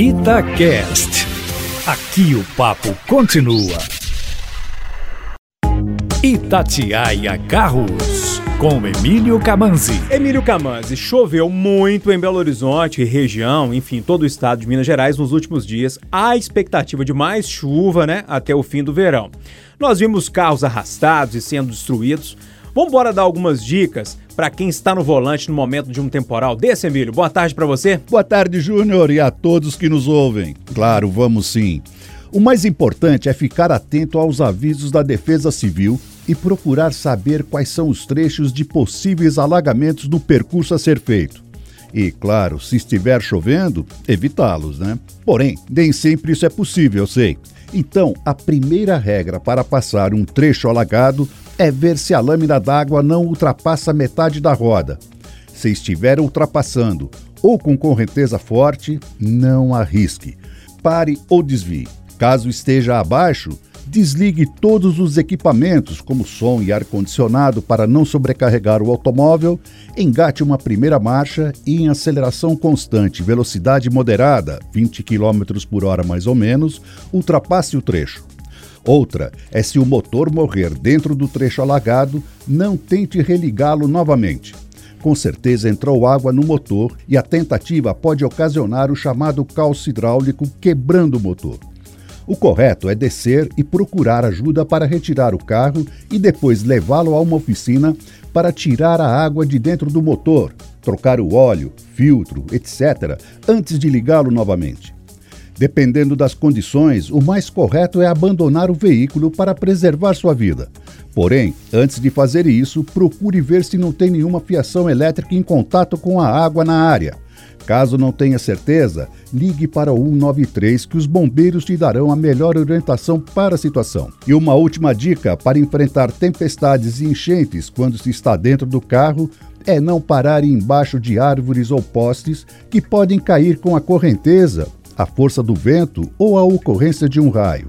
Itacast. Aqui o papo continua. Itatiaia Carros, com Emílio Camanzi. Emílio Camanzi, choveu muito em Belo Horizonte, região, enfim, todo o estado de Minas Gerais nos últimos dias. Há expectativa de mais chuva, né, até o fim do verão. Nós vimos carros arrastados e sendo destruídos. Vamos embora dar algumas dicas para quem está no volante no momento de um temporal desse, Emílio. Boa tarde para você. Boa tarde, Júnior, e a todos que nos ouvem. Claro, vamos sim. O mais importante é ficar atento aos avisos da Defesa Civil e procurar saber quais são os trechos de possíveis alagamentos do percurso a ser feito. E, claro, se estiver chovendo, evitá-los, né? Porém, nem sempre isso é possível, eu sei. Então, a primeira regra para passar um trecho alagado é ver se a lâmina d'água não ultrapassa metade da roda. Se estiver ultrapassando ou com correnteza forte, não arrisque. Pare ou desvie. Caso esteja abaixo, desligue todos os equipamentos, como som e ar-condicionado, para não sobrecarregar o automóvel, engate uma primeira marcha e em aceleração constante, velocidade moderada, 20 km por hora mais ou menos, ultrapasse o trecho. Outra é se o motor morrer dentro do trecho alagado, não tente religá-lo novamente. Com certeza entrou água no motor e a tentativa pode ocasionar o chamado calço hidráulico quebrando o motor. O correto é descer e procurar ajuda para retirar o carro e depois levá-lo a uma oficina para tirar a água de dentro do motor, trocar o óleo, filtro, etc., antes de ligá-lo novamente. Dependendo das condições, o mais correto é abandonar o veículo para preservar sua vida. Porém, antes de fazer isso, procure ver se não tem nenhuma fiação elétrica em contato com a água na área. Caso não tenha certeza, ligue para o 193 que os bombeiros te darão a melhor orientação para a situação. E uma última dica para enfrentar tempestades e enchentes quando se está dentro do carro é não parar embaixo de árvores ou postes que podem cair com a correnteza a força do vento ou a ocorrência de um raio.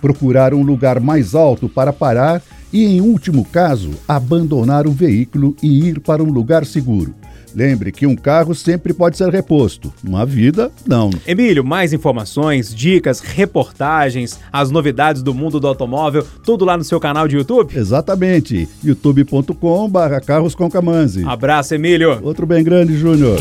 Procurar um lugar mais alto para parar e, em último caso, abandonar o veículo e ir para um lugar seguro. Lembre que um carro sempre pode ser reposto, uma vida não. Emílio, mais informações, dicas, reportagens, as novidades do mundo do automóvel, tudo lá no seu canal de YouTube? Exatamente, youtube.com/carros com Abraço, Emílio. Outro bem grande, Júnior.